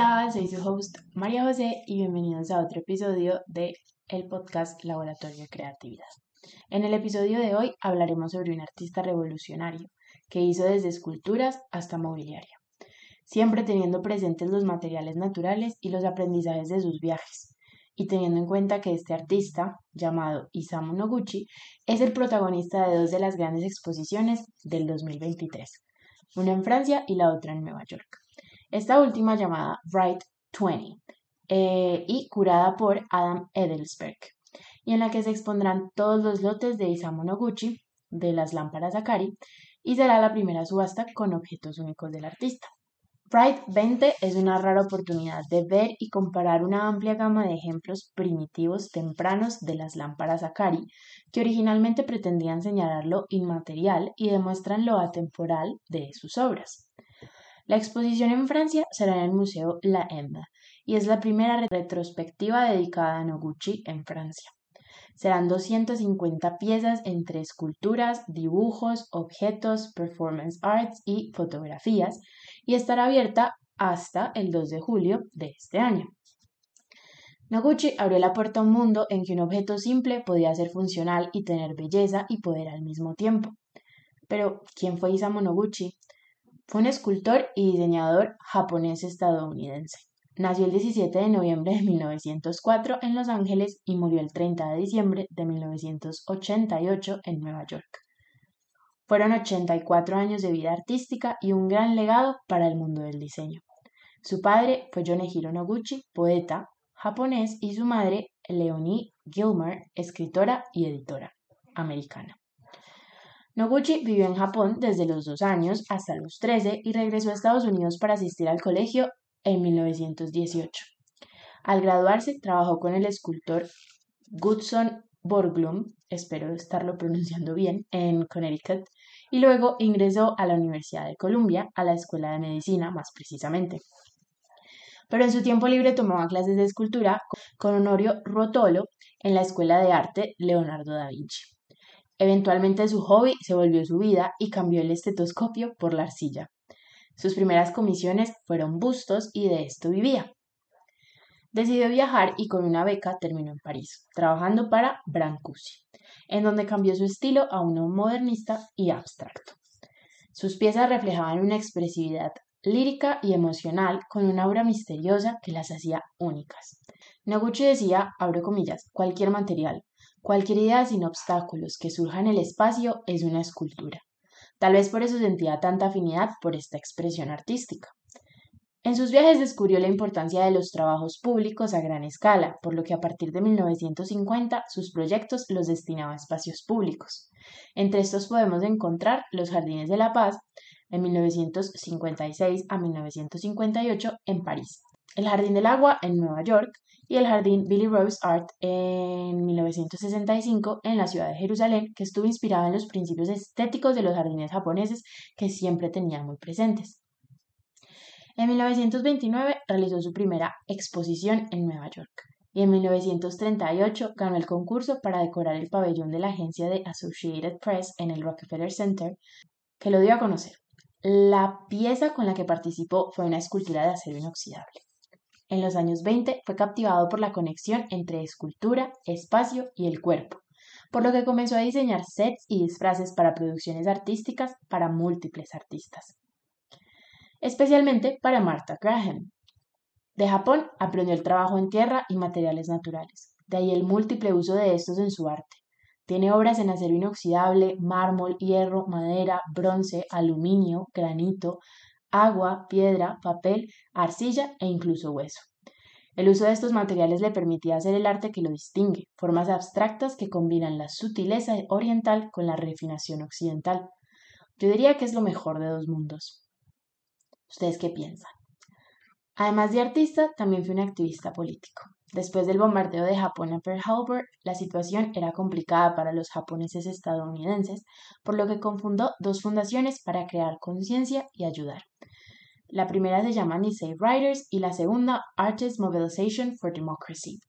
Hola, soy su host María José y bienvenidos a otro episodio de el podcast Laboratorio de Creatividad. En el episodio de hoy hablaremos sobre un artista revolucionario que hizo desde esculturas hasta mobiliario, siempre teniendo presentes los materiales naturales y los aprendizajes de sus viajes, y teniendo en cuenta que este artista, llamado Isamu Noguchi, es el protagonista de dos de las grandes exposiciones del 2023, una en Francia y la otra en Nueva York. Esta última llamada Bright 20 eh, y curada por Adam Edelsberg, y en la que se expondrán todos los lotes de Isamu Noguchi de las lámparas Akari y será la primera subasta con objetos únicos del artista. Bright 20 es una rara oportunidad de ver y comparar una amplia gama de ejemplos primitivos tempranos de las lámparas Akari, que originalmente pretendían señalar lo inmaterial y demuestran lo atemporal de sus obras. La exposición en Francia será en el Museo La Emba y es la primera retrospectiva dedicada a Noguchi en Francia. Serán 250 piezas entre esculturas, dibujos, objetos, performance arts y fotografías y estará abierta hasta el 2 de julio de este año. Noguchi abrió la puerta a un mundo en que un objeto simple podía ser funcional y tener belleza y poder al mismo tiempo. Pero, ¿quién fue Isamu Noguchi? Fue un escultor y diseñador japonés-estadounidense. Nació el 17 de noviembre de 1904 en Los Ángeles y murió el 30 de diciembre de 1988 en Nueva York. Fueron 84 años de vida artística y un gran legado para el mundo del diseño. Su padre fue Yonehiro Noguchi, poeta japonés, y su madre, Leonie Gilmer, escritora y editora americana. Noguchi vivió en Japón desde los dos años hasta los 13 y regresó a Estados Unidos para asistir al colegio en 1918. Al graduarse, trabajó con el escultor Goodson Borglum, espero estarlo pronunciando bien, en Connecticut, y luego ingresó a la Universidad de Columbia, a la Escuela de Medicina más precisamente. Pero en su tiempo libre tomaba clases de escultura con Honorio Rotolo en la Escuela de Arte Leonardo da Vinci. Eventualmente su hobby se volvió su vida y cambió el estetoscopio por la arcilla. Sus primeras comisiones fueron bustos y de esto vivía. Decidió viajar y con una beca terminó en París, trabajando para Brancusi, en donde cambió su estilo a uno modernista y abstracto. Sus piezas reflejaban una expresividad lírica y emocional con una aura misteriosa que las hacía únicas. Noguchi decía, abro comillas, cualquier material, Cualquier idea sin obstáculos que surja en el espacio es una escultura. Tal vez por eso sentía tanta afinidad por esta expresión artística. En sus viajes descubrió la importancia de los trabajos públicos a gran escala, por lo que a partir de 1950 sus proyectos los destinaba a espacios públicos. Entre estos podemos encontrar los Jardines de la Paz, en 1956 a 1958 en París, el Jardín del Agua en Nueva York, y el Jardín Billy Rose Art en 1965 en la ciudad de Jerusalén, que estuvo inspirado en los principios estéticos de los jardines japoneses que siempre tenía muy presentes. En 1929 realizó su primera exposición en Nueva York y en 1938 ganó el concurso para decorar el pabellón de la agencia de Associated Press en el Rockefeller Center, que lo dio a conocer. La pieza con la que participó fue una escultura de acero inoxidable. En los años 20 fue captivado por la conexión entre escultura, espacio y el cuerpo, por lo que comenzó a diseñar sets y disfraces para producciones artísticas para múltiples artistas, especialmente para Martha Graham. De Japón aprendió el trabajo en tierra y materiales naturales, de ahí el múltiple uso de estos en su arte. Tiene obras en acero inoxidable, mármol, hierro, madera, bronce, aluminio, granito, agua, piedra, papel, arcilla e incluso hueso. El uso de estos materiales le permitía hacer el arte que lo distingue, formas abstractas que combinan la sutileza oriental con la refinación occidental. Yo diría que es lo mejor de dos mundos. ¿Ustedes qué piensan? Además de artista, también fue un activista político. Después del bombardeo de Japón a Pearl Harbor, la situación era complicada para los japoneses estadounidenses, por lo que confundó dos fundaciones para crear conciencia y ayudar. La primera se llama Nisei Writers y la segunda Artist Mobilization for Democracy.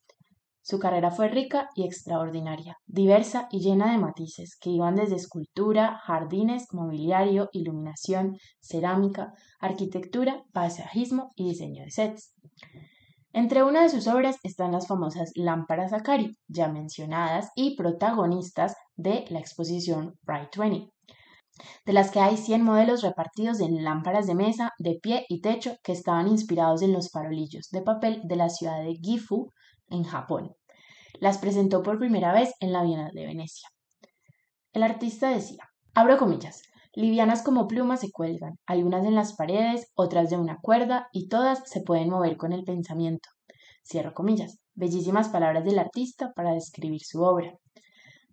Su carrera fue rica y extraordinaria, diversa y llena de matices que iban desde escultura, jardines, mobiliario, iluminación, cerámica, arquitectura, paisajismo y diseño de sets. Entre una de sus obras están las famosas lámparas Akari, ya mencionadas y protagonistas de la exposición Bright 20, de las que hay 100 modelos repartidos en lámparas de mesa, de pie y techo que estaban inspirados en los farolillos de papel de la ciudad de Gifu, en Japón. Las presentó por primera vez en la Bienal de Venecia. El artista decía, abro comillas, livianas como plumas se cuelgan, algunas en las paredes, otras de una cuerda, y todas se pueden mover con el pensamiento. Cierro comillas. Bellísimas palabras del artista para describir su obra.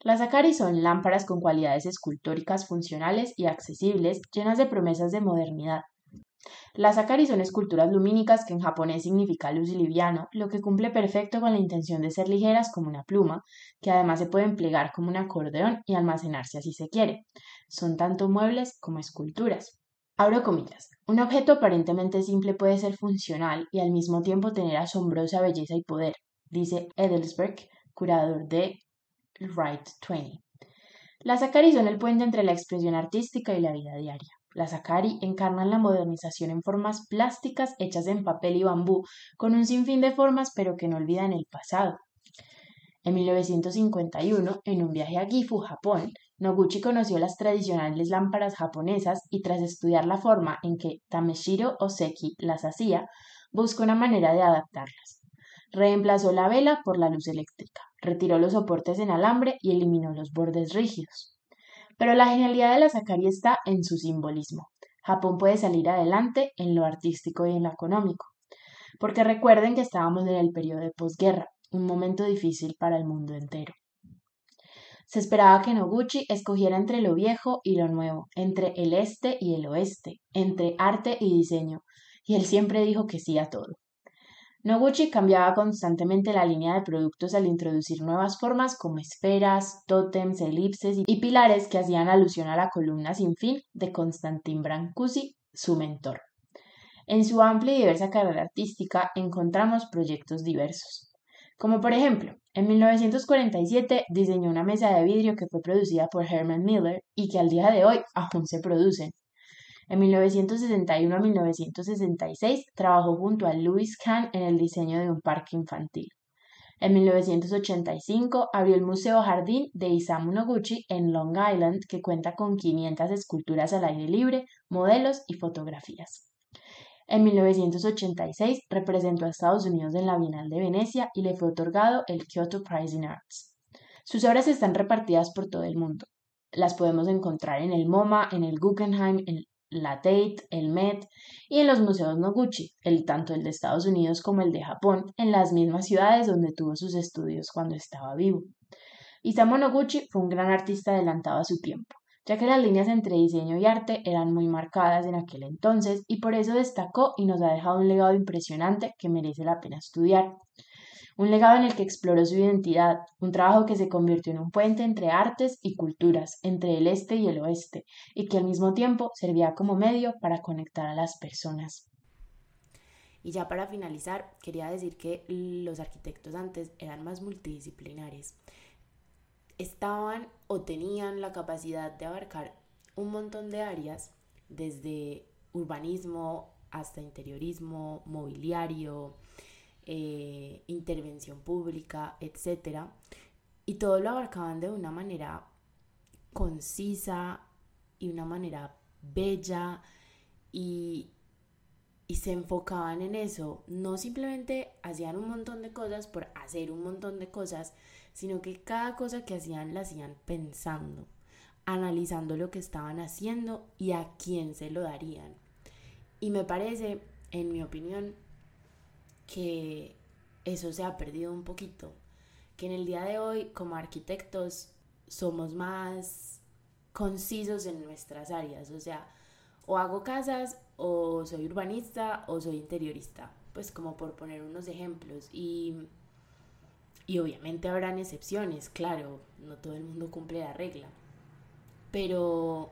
Las Akari son lámparas con cualidades escultóricas funcionales y accesibles, llenas de promesas de modernidad. Las Akari son esculturas lumínicas que en japonés significa luz y liviano, lo que cumple perfecto con la intención de ser ligeras como una pluma, que además se pueden plegar como un acordeón y almacenarse así se quiere. Son tanto muebles como esculturas. Abro comillas. Un objeto aparentemente simple puede ser funcional y al mismo tiempo tener asombrosa belleza y poder, dice Edelsberg, curador de Wright 20. Las Akari son el puente entre la expresión artística y la vida diaria. Las Akari encarnan la modernización en formas plásticas hechas en papel y bambú, con un sinfín de formas pero que no olvidan el pasado. En 1951, en un viaje a Gifu, Japón, Noguchi conoció las tradicionales lámparas japonesas y tras estudiar la forma en que Tameshiro Oseki las hacía, buscó una manera de adaptarlas. Reemplazó la vela por la luz eléctrica, retiró los soportes en alambre y eliminó los bordes rígidos. Pero la genialidad de la Sakari está en su simbolismo. Japón puede salir adelante en lo artístico y en lo económico. Porque recuerden que estábamos en el periodo de posguerra, un momento difícil para el mundo entero. Se esperaba que Noguchi escogiera entre lo viejo y lo nuevo, entre el este y el oeste, entre arte y diseño, y él siempre dijo que sí a todo. Noguchi cambiaba constantemente la línea de productos al introducir nuevas formas como esferas, tótems, elipses y pilares que hacían alusión a la columna sin fin de Constantin Brancusi, su mentor. En su amplia y diversa carrera artística encontramos proyectos diversos, como por ejemplo, en 1947 diseñó una mesa de vidrio que fue producida por Herman Miller y que al día de hoy aún se producen, en 1961 a 1966 trabajó junto a Louis Kahn en el diseño de un parque infantil. En 1985 abrió el Museo Jardín de Isamu Noguchi en Long Island, que cuenta con 500 esculturas al aire libre, modelos y fotografías. En 1986 representó a Estados Unidos en la Bienal de Venecia y le fue otorgado el Kyoto Prize in Arts. Sus obras están repartidas por todo el mundo. Las podemos encontrar en el MoMA, en el Guggenheim, en la Tate, el Met y en los museos Noguchi, el, tanto el de Estados Unidos como el de Japón, en las mismas ciudades donde tuvo sus estudios cuando estaba vivo. Isamu Noguchi fue un gran artista adelantado a su tiempo, ya que las líneas entre diseño y arte eran muy marcadas en aquel entonces y por eso destacó y nos ha dejado un legado impresionante que merece la pena estudiar un legado en el que exploró su identidad, un trabajo que se convirtió en un puente entre artes y culturas, entre el este y el oeste, y que al mismo tiempo servía como medio para conectar a las personas. Y ya para finalizar, quería decir que los arquitectos antes eran más multidisciplinares. Estaban o tenían la capacidad de abarcar un montón de áreas, desde urbanismo hasta interiorismo, mobiliario, eh, intervención pública, etc. Y todo lo abarcaban de una manera concisa y una manera bella y, y se enfocaban en eso. No simplemente hacían un montón de cosas por hacer un montón de cosas, sino que cada cosa que hacían la hacían pensando, analizando lo que estaban haciendo y a quién se lo darían. Y me parece, en mi opinión, que eso se ha perdido un poquito, que en el día de hoy como arquitectos somos más concisos en nuestras áreas, o sea, o hago casas o soy urbanista o soy interiorista, pues como por poner unos ejemplos. Y, y obviamente habrán excepciones, claro, no todo el mundo cumple la regla, pero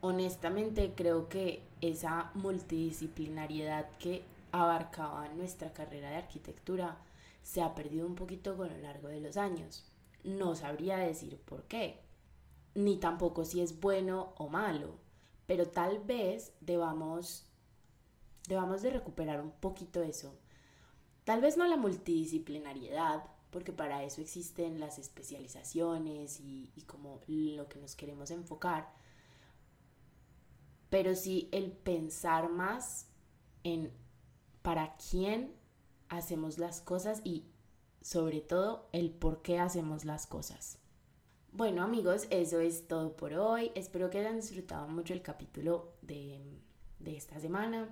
honestamente creo que esa multidisciplinariedad que abarcaba nuestra carrera de arquitectura se ha perdido un poquito con lo largo de los años. No sabría decir por qué, ni tampoco si es bueno o malo, pero tal vez debamos, debamos de recuperar un poquito eso. Tal vez no la multidisciplinariedad, porque para eso existen las especializaciones y, y como lo que nos queremos enfocar, pero sí el pensar más en para quién hacemos las cosas y sobre todo el por qué hacemos las cosas. Bueno amigos, eso es todo por hoy. Espero que hayan disfrutado mucho el capítulo de, esta semana.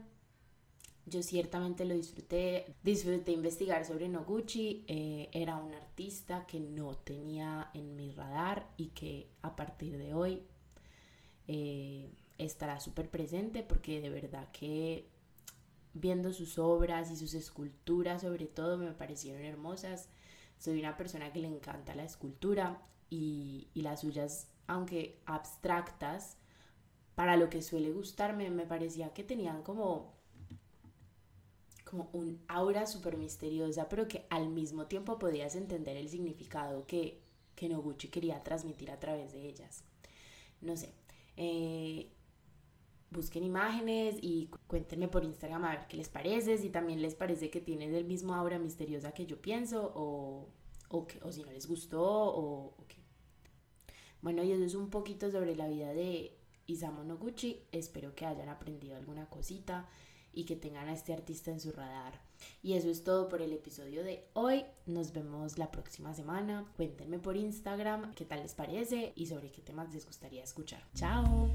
Yo ciertamente lo disfruté, disfruté investigar sobre Noguchi, eh, era un artista que no tenía en mi radar y que a partir de hoy eh, estará súper presente porque de verdad que viendo sus obras y sus esculturas sobre todo me parecieron hermosas. Soy una persona que le encanta la escultura y, las suyas, aunque abstractas, para lo que suele gustarme, me parecía que tenían como, como un aura súper misteriosa, pero que al mismo tiempo podías entender el significado que, que Noguchi quería transmitir a través de ellas. No sé. Eh, busquen imágenes y cuéntenme por Instagram a ver qué les parece, si también les parece que tienen el mismo aura misteriosa que yo pienso o, o, que, o si no les gustó o, o qué. Bueno, y eso es un poquito sobre la vida de Isamu Noguchi. Espero que hayan aprendido alguna cosita y que tengan a este artista en su radar. Y eso es todo por el episodio de hoy. Nos vemos la próxima semana. Cuéntenme por Instagram qué tal les parece y sobre qué temas les gustaría escuchar. Chao.